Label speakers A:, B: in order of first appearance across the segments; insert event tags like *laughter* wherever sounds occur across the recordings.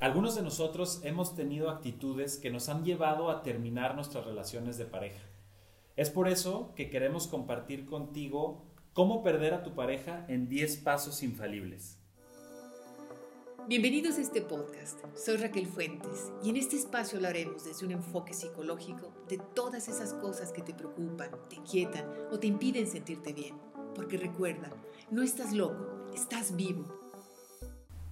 A: Algunos de nosotros hemos tenido actitudes que nos han llevado a terminar nuestras relaciones de pareja. Es por eso que queremos compartir contigo cómo perder a tu pareja en 10 pasos infalibles.
B: Bienvenidos a este podcast. Soy Raquel Fuentes y en este espacio hablaremos desde un enfoque psicológico de todas esas cosas que te preocupan, te inquietan o te impiden sentirte bien. Porque recuerda, no estás loco, estás vivo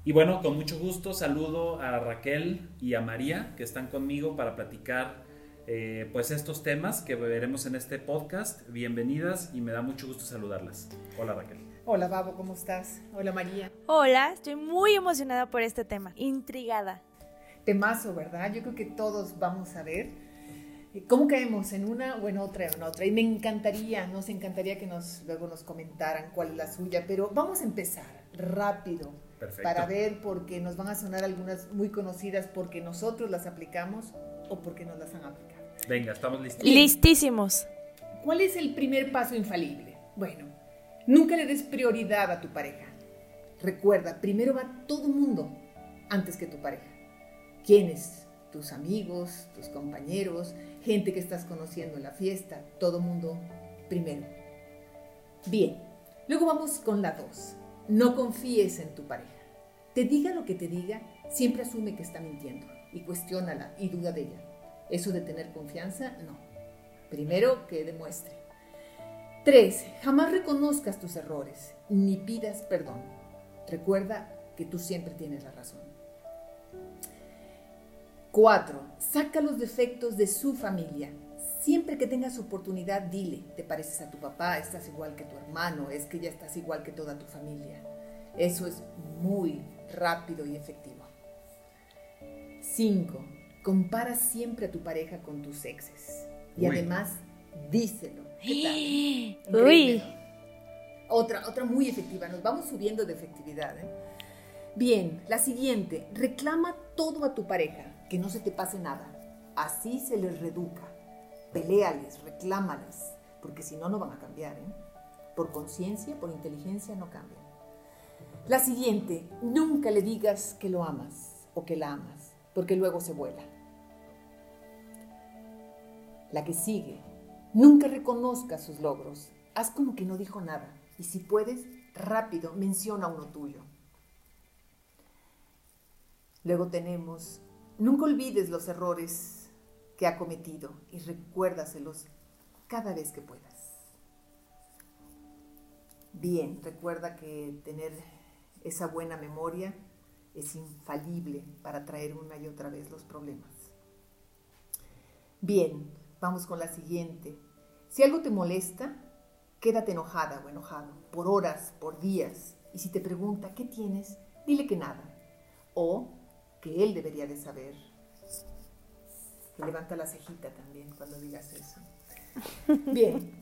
A: y bueno, con mucho gusto saludo a Raquel y a María que están conmigo para platicar eh, pues estos temas que veremos en este podcast. Bienvenidas y me da mucho gusto saludarlas. Hola Raquel.
B: Hola Babo, ¿cómo estás? Hola María.
C: Hola, estoy muy emocionada por este tema, intrigada.
B: Temazo, ¿verdad? Yo creo que todos vamos a ver cómo caemos en una o en otra o en otra. Y me encantaría, nos encantaría que nos luego nos comentaran cuál es la suya, pero vamos a empezar rápido para ver porque nos van a sonar algunas muy conocidas porque nosotros las aplicamos o porque nos las han aplicado.
A: Venga, estamos listos.
C: Listísimos.
B: ¿Cuál es el primer paso infalible? Bueno, nunca le des prioridad a tu pareja. Recuerda, primero va todo mundo antes que tu pareja. ¿Quiénes? Tus amigos, tus compañeros, gente que estás conociendo en la fiesta, todo mundo primero. Bien, luego vamos con la dos. No confíes en tu pareja. Te diga lo que te diga, siempre asume que está mintiendo y cuestiónala y duda de ella. Eso de tener confianza, no. Primero que demuestre. Tres, jamás reconozcas tus errores ni pidas perdón. Recuerda que tú siempre tienes la razón. Cuatro, saca los defectos de su familia Siempre que tengas oportunidad, dile, te pareces a tu papá, estás igual que tu hermano, es que ya estás igual que toda tu familia. Eso es muy rápido y efectivo. 5. Compara siempre a tu pareja con tus exes. Y además, díselo. ¿Qué tal? *gasps* Uy. Otra, otra muy efectiva. Nos vamos subiendo de efectividad. ¿eh? Bien, la siguiente. Reclama todo a tu pareja, que no se te pase nada. Así se les reduca peleales, reclámales, porque si no, no van a cambiar. ¿eh? Por conciencia, por inteligencia, no cambian. La siguiente, nunca le digas que lo amas o que la amas, porque luego se vuela. La que sigue, nunca reconozca sus logros, haz como que no dijo nada y si puedes, rápido, menciona uno tuyo. Luego tenemos, nunca olvides los errores que ha cometido y recuérdaselos cada vez que puedas. Bien, recuerda que tener esa buena memoria es infalible para traer una y otra vez los problemas. Bien, vamos con la siguiente. Si algo te molesta, quédate enojada o enojado por horas, por días. Y si te pregunta qué tienes, dile que nada. O que él debería de saber levanta la cejita también cuando digas eso. *laughs* Bien,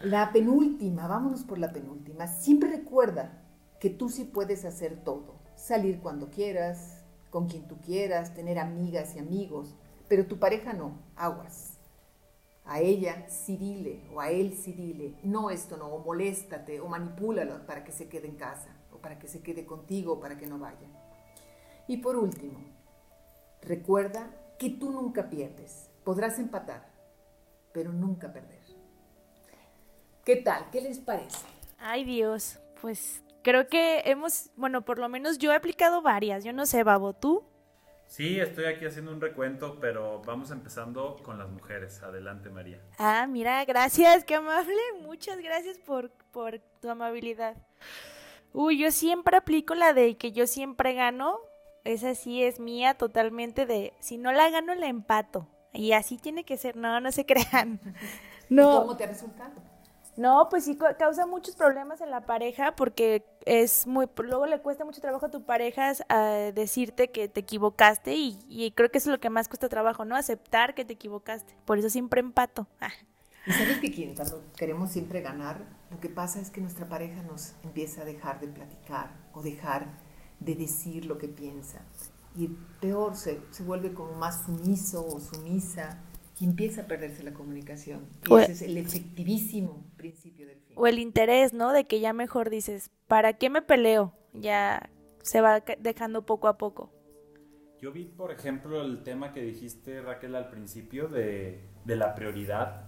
B: la penúltima, vámonos por la penúltima. Siempre recuerda que tú sí puedes hacer todo. Salir cuando quieras, con quien tú quieras, tener amigas y amigos, pero tu pareja no, aguas. A ella sí dile, o a él sí dile, no esto no, o moléstate, o manipúlalo para que se quede en casa, o para que se quede contigo, o para que no vaya. Y por último, recuerda que tú nunca pierdes. Podrás empatar, pero nunca perder. ¿Qué tal? ¿Qué les parece?
C: Ay Dios, pues creo que hemos, bueno, por lo menos yo he aplicado varias. Yo no sé, Babo, ¿tú?
A: Sí, estoy aquí haciendo un recuento, pero vamos empezando con las mujeres. Adelante, María.
C: Ah, mira, gracias, qué amable. Muchas gracias por, por tu amabilidad. Uy, yo siempre aplico la de que yo siempre gano, esa sí es mía totalmente de, si no la gano, la empato. Y así tiene que ser, no, no se *laughs* crean.
B: No. ¿Cómo te ha resultado?
C: No, pues sí causa muchos problemas en la pareja porque es muy, luego le cuesta mucho trabajo a tu pareja a decirte que te equivocaste y, creo que eso es lo que más cuesta trabajo, ¿no? Aceptar que te equivocaste. Por eso siempre empato. *laughs* Ah.
B: Y sabes que cuando queremos siempre ganar, lo que pasa es que nuestra pareja nos empieza a dejar de platicar o dejar de decir lo que piensa. Y peor, se, se vuelve como más sumiso o sumisa y empieza a perderse la comunicación. Y ese es el efectivísimo principio del fin.
C: O el interés, ¿no? De que ya mejor dices, ¿para qué me peleo? Ya se va dejando poco a poco.
A: Yo vi, por ejemplo, el tema que dijiste, Raquel, al principio de, de la prioridad.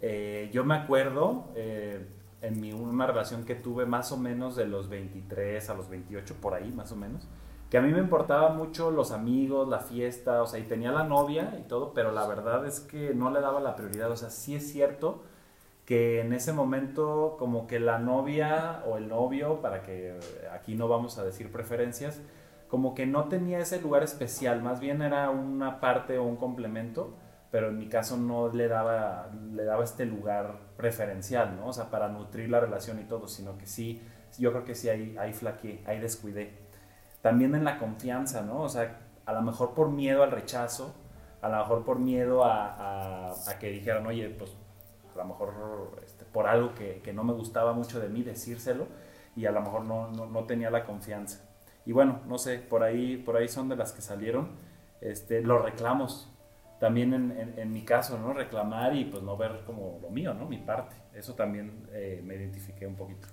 A: Eh, yo me acuerdo eh, en mi, una relación que tuve más o menos de los 23 a los 28, por ahí más o menos, que a mí me importaba mucho los amigos, la fiesta, o sea, y tenía la novia y todo, pero la verdad es que no le daba la prioridad, o sea, sí es cierto que en ese momento como que la novia o el novio, para que aquí no vamos a decir preferencias, como que no tenía ese lugar especial, más bien era una parte o un complemento, pero en mi caso no le daba, le daba este lugar preferencial, ¿no? O sea, para nutrir la relación y todo, sino que sí, yo creo que sí hay, hay flaqueé, hay descuidé. También en la confianza, ¿no? O sea, a lo mejor por miedo al rechazo, a lo mejor por miedo a, a, que dijeran, oye, pues a lo mejor este, por algo que, que, no me gustaba mucho de mí, decírselo, y a lo mejor no, no, no tenía la confianza. Y bueno, no sé, por ahí, por ahí son de las que salieron este, los reclamos. También en, en, mi caso, ¿no? Reclamar y pues no ver como lo mío, ¿no? Mi parte. Eso también eh, me identifiqué un poquito.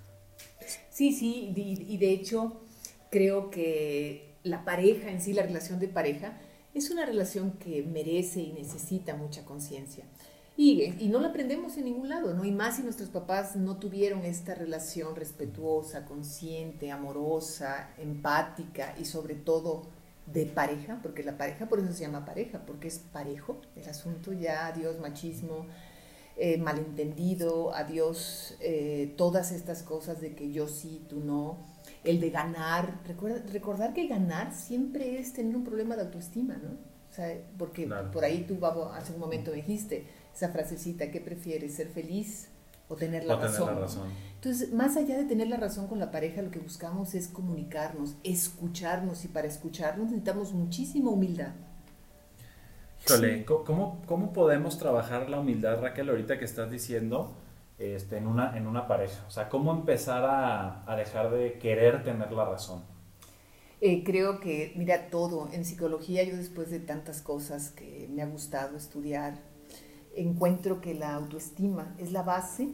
B: Sí, sí, y, y de hecho creo que la pareja en sí, la relación de pareja, es una relación que merece y necesita mucha conciencia. Y, no la aprendemos en ningún lado, ¿no? Y más si nuestros papás no tuvieron esta relación respetuosa, consciente, amorosa, empática y sobre todo de pareja, porque la pareja por eso se llama pareja, porque es parejo el asunto, ya adiós machismo, eh, malentendido, adiós eh, todas estas cosas de que yo sí, tú no, el de ganar, Recuerda, recordar que ganar siempre es tener un problema de autoestima, ¿no? O sea, porque por ahí tú, Babo, hace un momento me dijiste, esa frasecita, ¿qué prefieres, ser feliz o tener la, razón? Entonces, más allá de tener la razón con la pareja, lo que buscamos es comunicarnos, escucharnos y para escucharnos necesitamos muchísima humildad.
A: Híjole, ¿cómo, ¿cómo podemos trabajar la humildad, Raquel, ahorita que estás diciendo este, en, una, en una pareja? O sea, ¿cómo empezar a, a dejar de querer tener la razón?
B: Eh, creo que, mira, todo, en psicología yo después de tantas cosas que me ha gustado estudiar, encuentro que la autoestima es la base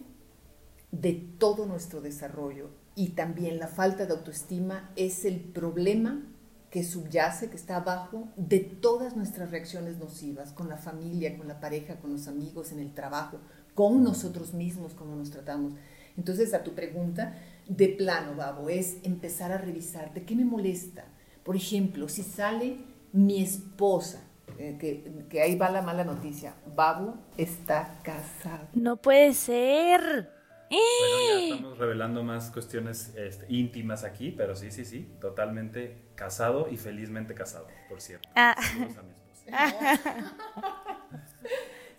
B: de todo nuestro desarrollo y también la falta de autoestima es el problema que subyace, que está abajo de todas nuestras reacciones nocivas con la familia, con la pareja, con los amigos, en el trabajo, con nosotros mismos, como nos tratamos. Entonces, a tu pregunta, de plano, Babo, es empezar a revisar de qué me molesta. Por ejemplo, si sale mi esposa eh, que, ahí va la mala noticia. Babu está casado.
C: No puede ser.
A: Bueno, ya ¡Eh! estamos revelando más cuestiones este, íntimas aquí, pero sí, sí, sí, totalmente casado y felizmente casado, por cierto. *laughs* Ah.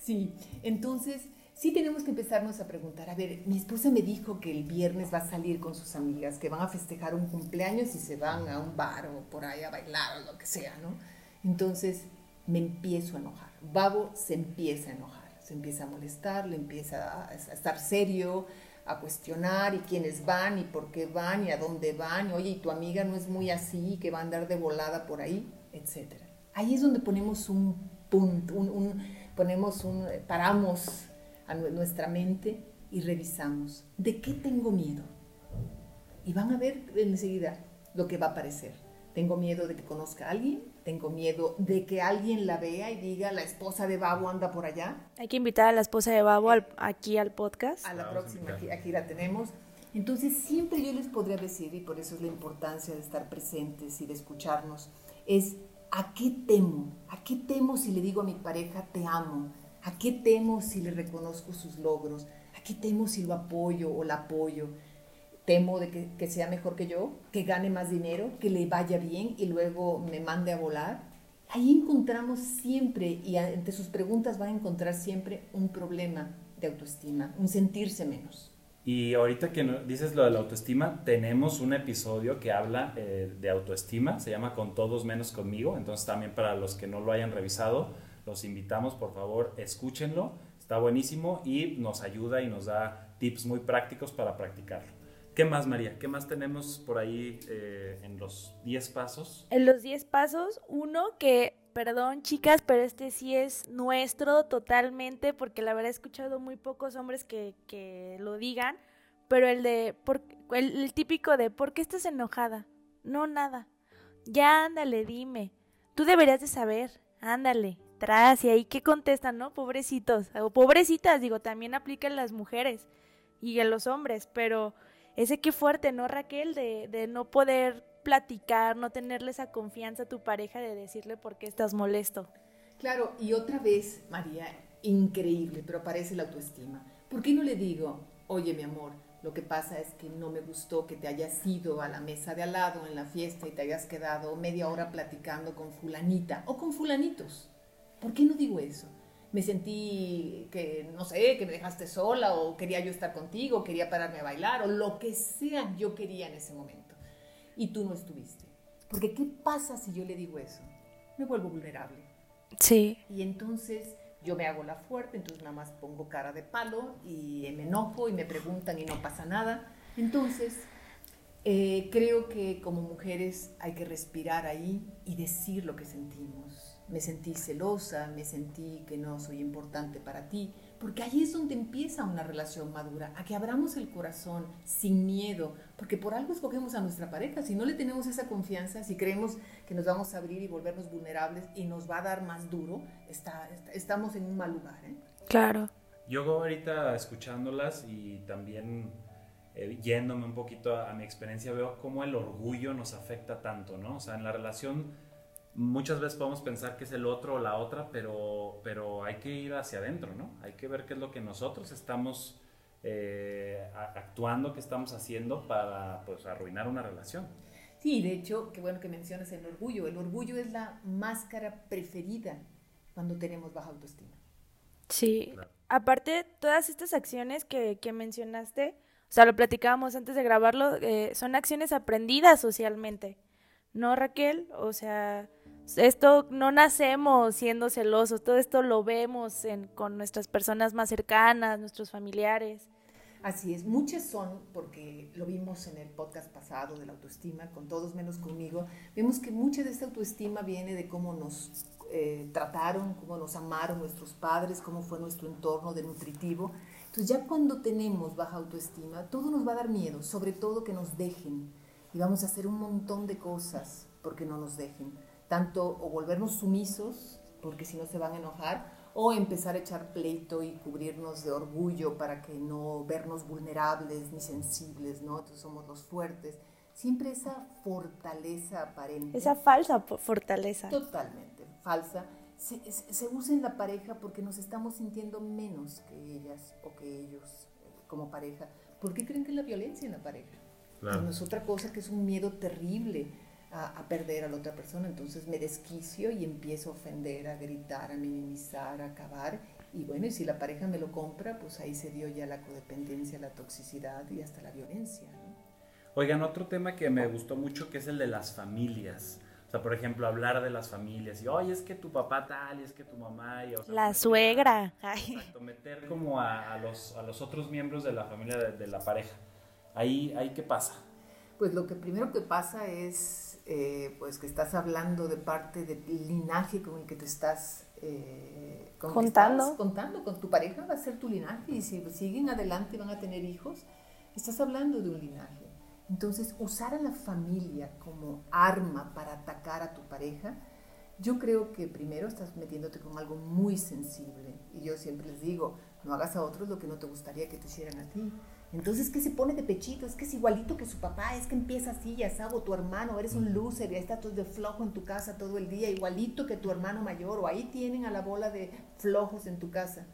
B: sí, entonces sí tenemos que empezarnos a preguntar, a ver, mi esposa me dijo que el viernes va a salir con sus amigas, que van a festejar un cumpleaños y se van a un bar o por ahí a bailar o lo que sea, ¿no? Entonces, me empiezo a enojar. Babo se empieza a enojar, se empieza a molestar, le empieza a, estar serio, a cuestionar y quiénes van y por qué van y a dónde van, y, oye, y tu amiga no es muy así, que va a andar de volada por ahí, etc. Ahí es donde ponemos un punto, un, ponemos un, paramos a nuestra mente y revisamos, ¿de qué tengo miedo? Y van a ver enseguida lo que va a aparecer. Tengo miedo de que conozca a alguien, tengo miedo de que alguien la vea y diga, la esposa de Babo anda por allá.
C: Hay que invitar a la esposa de Babo aquí al podcast.
B: A la próxima, aquí, la tenemos. Entonces, siempre yo les podría decir, y por eso es la importancia de estar presentes y de escucharnos, es ¿a qué temo? ¿A qué temo si le digo a mi pareja te amo? ¿A qué temo si le reconozco sus logros? ¿A qué temo si lo apoyo o la apoyo? Temo de que, sea mejor que yo, que gane más dinero, que le vaya bien y luego me mande a volar. Ahí encontramos siempre, y entre sus preguntas van a encontrar siempre un problema de autoestima, un sentirse menos.
A: Y ahorita que dices lo de la autoestima, tenemos un episodio que habla eh, de autoestima, se llama Con todos menos conmigo, entonces también para los que no lo hayan revisado, los invitamos, por favor, escúchenlo, está buenísimo y nos ayuda y nos da tips muy prácticos para practicarlo. ¿Qué más, María? ¿Qué más tenemos por ahí eh, en los 10 pasos?
C: En los 10 pasos, uno que, perdón chicas, pero este sí es nuestro totalmente, porque la verdad he escuchado muy pocos hombres que, lo digan, pero el de, el, típico de, ¿por qué estás enojada? No, nada. Ya ándale, dime. tú deberías de saber, ándale, tras, y ahí qué contestan, ¿no? Pobrecitos, o pobrecitas, digo, también aplican las mujeres y a los hombres, pero ese qué fuerte, ¿no, Raquel? De, de no poder platicar, no tenerle esa confianza a tu pareja de decirle por qué estás molesto.
B: Claro, y otra vez, María, increíble, pero aparece la autoestima. ¿Por qué no le digo, oye mi amor, lo que pasa es que no me gustó que te hayas ido a la mesa de al lado en la fiesta y te hayas quedado media hora platicando con fulanita o con fulanitos? ¿Por qué no digo eso? Me sentí que, no sé, que me dejaste sola o quería yo estar contigo, quería pararme a bailar o lo que sea yo quería en ese momento. Y tú no estuviste. Porque ¿qué pasa si yo le digo eso? Me vuelvo vulnerable.
C: Sí.
B: Y entonces yo me hago la fuerte, entonces nada más pongo cara de palo y me enojo y me preguntan y no pasa nada. Entonces, eh, creo que como mujeres hay que respirar ahí y decir lo que sentimos me sentí celosa, me sentí que no soy importante para ti, porque ahí es donde empieza una relación madura, a que abramos el corazón sin miedo, porque por algo escogemos a nuestra pareja, si no le tenemos esa confianza, si creemos que nos vamos a abrir y volvernos vulnerables y nos va a dar más duro, está, estamos en un mal lugar. ¿eh?
C: Claro.
A: Yo ahorita escuchándolas y también eh, yéndome un poquito a, a mi experiencia, veo cómo el orgullo nos afecta tanto, ¿no? O sea, en la relación muchas veces podemos pensar que es el otro o la otra, pero, pero hay que ir hacia adentro, ¿no? Hay que ver qué es lo que nosotros estamos eh, actuando, qué estamos haciendo para pues, arruinar una relación.
B: Sí, de hecho, qué bueno que mencionas el orgullo. El orgullo es la máscara preferida cuando tenemos baja autoestima.
C: Sí, aparte todas estas acciones que, que, mencionaste, o sea, lo platicábamos antes de grabarlo, eh, son acciones aprendidas socialmente, ¿no, Raquel? O sea, esto no nacemos siendo celosos, todo esto lo vemos en, con nuestras personas más cercanas, nuestros familiares.
B: Así es, muchas son, porque lo vimos en el podcast pasado de la autoestima, con todos menos conmigo, vemos que mucha de esta autoestima viene de cómo nos eh, trataron, cómo nos amaron nuestros padres, cómo fue nuestro entorno de nutritivo. Entonces ya cuando tenemos baja autoestima, todo nos va a dar miedo, sobre todo que nos dejen. Y vamos a hacer un montón de cosas porque no nos dejen tanto o volvernos sumisos, porque si no se van a enojar, o empezar a echar pleito y cubrirnos de orgullo para que no vernos vulnerables ni sensibles, ¿no? Entonces somos los fuertes. Siempre esa fortaleza aparente.
C: Esa falsa fortaleza.
B: Totalmente, falsa. Se, se, usa en la pareja porque nos estamos sintiendo menos que ellas o que ellos eh, como pareja. ¿Por qué creen que es la violencia en la pareja? Claro. No es otra cosa que es un miedo terrible a, perder a la otra persona, entonces me desquicio y empiezo a ofender, a gritar, a minimizar, a acabar. Y bueno, y si la pareja me lo compra, pues ahí se dio ya la codependencia, la toxicidad y hasta la violencia.
A: Oigan, otro tema que me gustó mucho que es el de las familias. O sea, por ejemplo, hablar de las familias y, oye, es que tu papá tal, y es que tu mamá... Y, o sea,
C: la suegra.
A: Exacto, meter como a, a, los, a los otros miembros de la familia de, de la pareja. Ahí, ahí, ¿qué pasa?
B: Pues lo que primero que pasa es eh, pues que estás hablando de parte del linaje con el que te estás
C: eh, contando.
B: contando con tu pareja, va a ser tu linaje y si siguen adelante van a tener hijos, estás hablando de un linaje. Entonces, usar a la familia como arma para atacar a tu pareja, yo creo que primero estás metiéndote con algo muy sensible. Y yo siempre les digo, no hagas a otros lo que no te gustaría que te hicieran a ti. Entonces, ¿qué se pone de pechito? Es que es igualito que su papá, es que empieza así, ya sabes, tu hermano, eres un loser, y está todo de flojo en tu casa todo el día, igualito que tu hermano mayor, o ahí tienen a la bola de flojos en tu casa.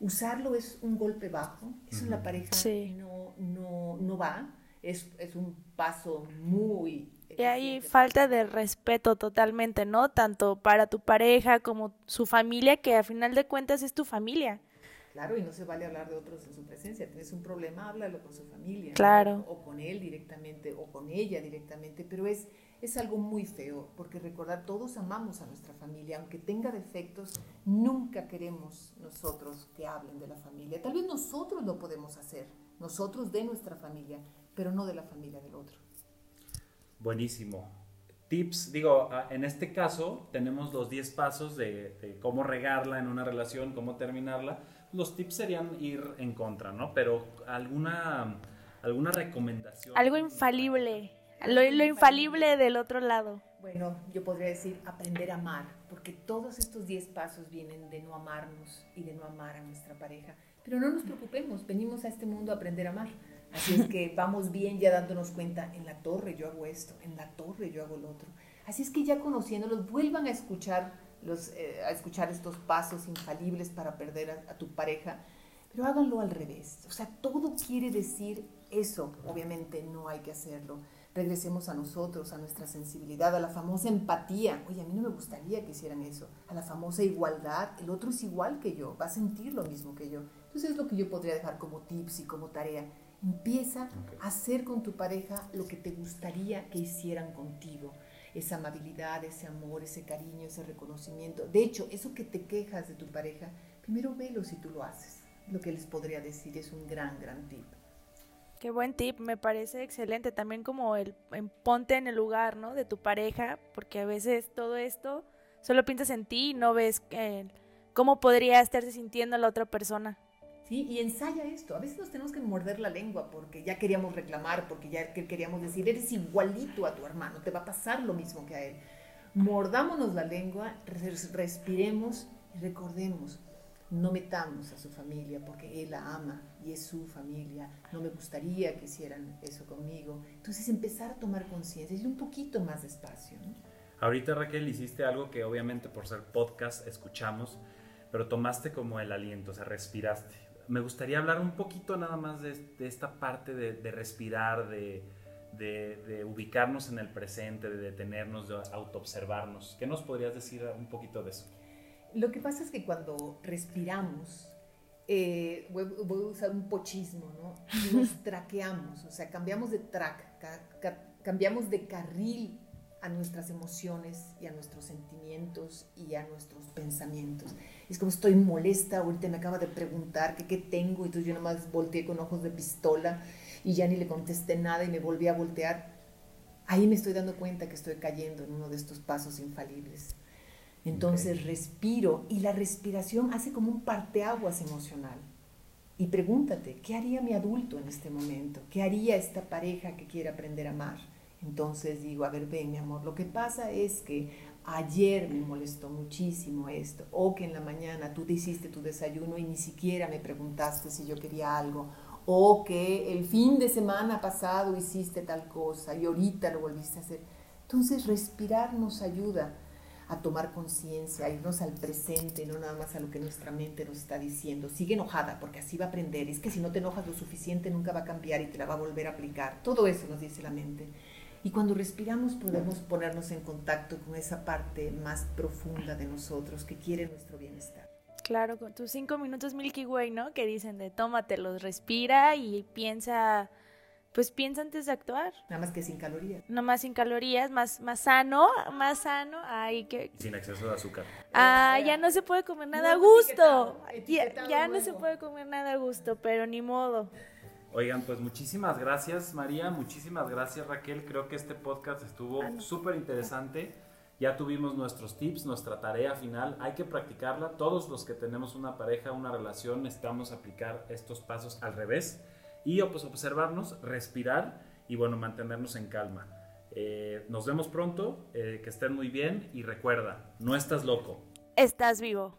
B: Usarlo es un golpe bajo, eso en la pareja no, no, no va, es, es un paso muy
C: y hay falta de respeto totalmente, ¿no? Tanto para tu pareja como su familia, que a final de cuentas es tu familia.
B: Claro, y no se vale hablar de otros en su presencia. Tienes un problema, háblalo con su familia.
C: Claro.
B: O con él directamente, o con ella directamente. Pero es, es algo muy feo, porque recordar, todos amamos a nuestra familia. Aunque tenga defectos, nunca queremos nosotros que hablen de la familia. Tal vez nosotros lo podemos hacer, nosotros de nuestra familia, pero no de la familia del otro.
A: Buenísimo. Tips, digo, en este caso tenemos los 10 pasos de, de cómo regarla en una relación, cómo terminarla los tips serían ir en contra, ¿no? Pero alguna, alguna recomendación.
C: Algo infalible. Lo, infalible del otro lado.
B: Bueno, yo podría decir aprender a amar, porque todos estos 10 pasos vienen de no amarnos y de no amar a nuestra pareja. Pero no nos preocupemos, venimos a este mundo a aprender a amar. Así es que *laughs* vamos bien ya dándonos cuenta, en la torre yo hago esto, en la torre yo hago lo otro. Así es que ya conociéndolos, vuelvan a escuchar, los, eh, a escuchar estos pasos infalibles para perder a, a tu pareja, pero háganlo al revés. O sea, todo quiere decir eso. Obviamente no hay que hacerlo regresemos a nosotros, a nuestra sensibilidad, a la famosa empatía. Oye, a mí no me gustaría que hicieran eso. A la famosa igualdad. El otro es igual que yo, va a sentir lo mismo que yo. Entonces es lo que yo podría dejar como tips y como tarea. Empieza a hacer con tu pareja lo que te gustaría que hicieran contigo. Esa amabilidad, ese amor, ese cariño, ese reconocimiento. De hecho, eso que te quejas de tu pareja, primero velo si tú lo haces. Lo que les podría decir es un gran, gran tip.
C: Qué buen tip, me parece excelente. También como el, ponte en el lugar, ¿no? De tu pareja, porque a veces todo esto solo piensas en ti y no ves cómo podría estarse sintiendo la otra persona.
B: Sí, y ensaya esto. A veces nos tenemos que morder la lengua porque ya queríamos reclamar, porque ya queríamos decir, eres igualito a tu hermano, te va a pasar lo mismo que a él. Mordámonos la lengua, respiremos y recordemos, no metamos a su familia porque él la ama y es su familia, no me gustaría que hicieran eso conmigo. Entonces empezar a tomar conciencia, ir un poquito más despacio.
A: Ahorita Raquel hiciste algo que obviamente por ser podcast escuchamos, pero tomaste como el aliento, o sea, respiraste. Me gustaría hablar un poquito nada más de, esta parte de, respirar, de, de, ubicarnos en el presente, de detenernos, de autoobservarnos. ¿Qué nos podrías decir un poquito de eso?
B: Lo que pasa es que cuando respiramos, eh, voy, a usar un pochismo, ¿no? Nos *laughs* traqueamos, o sea, cambiamos de track, cambiamos de carril a nuestras emociones y a nuestros sentimientos y a nuestros pensamientos. Es como estoy molesta, ahorita me acaba de preguntar que qué tengo, y entonces yo nomás volteé con ojos de pistola y ya ni le contesté nada y me volví a voltear. Ahí me estoy dando cuenta que estoy cayendo en uno de estos pasos infalibles. Entonces respiro y la respiración hace como un parteaguas emocional. Y pregúntate, ¿qué haría mi adulto en este momento? ¿Qué haría esta pareja que quiere aprender a amar? Entonces digo, a ver, ven mi amor, lo que pasa es que ayer me molestó muchísimo esto, o que en la mañana tú te hiciste tu desayuno y ni siquiera me preguntaste si yo quería algo, o que el fin de semana pasado hiciste tal cosa y ahorita lo volviste a hacer. Entonces respirar nos ayuda a tomar conciencia, a irnos al presente, no nada más a lo que nuestra mente nos está diciendo. Sigue enojada porque así va a aprender. Es que si no te enojas lo suficiente nunca va a cambiar y te la va a volver a aplicar. Todo eso nos dice la mente. Y cuando respiramos podemos ponernos en contacto con esa parte más profunda de nosotros que quiere nuestro bienestar.
C: Claro, con tus cinco minutos Milky Way, ¿no? Que dicen de tómatelos, respira y piensa pues piensa antes de actuar.
B: Nada más que sin calorías.
C: Nada más sin calorías, más, más sano, más sano. Ay, que...
A: Sin exceso de azúcar.
C: Ah, ya no se puede comer nada a gusto. ya, no se puede comer nada a gusto, pero ni modo.
A: Oigan, pues muchísimas gracias María, muchísimas gracias Raquel. Creo que este podcast estuvo ah, súper interesante. Ya tuvimos nuestros tips, nuestra tarea final. Hay que practicarla. Todos los que tenemos una pareja, una relación, necesitamos aplicar estos pasos al revés y pues, observarnos, respirar y bueno, mantenernos en calma. Eh, nos vemos pronto, eh, que estén muy bien y recuerda, no estás loco.
C: Estás vivo.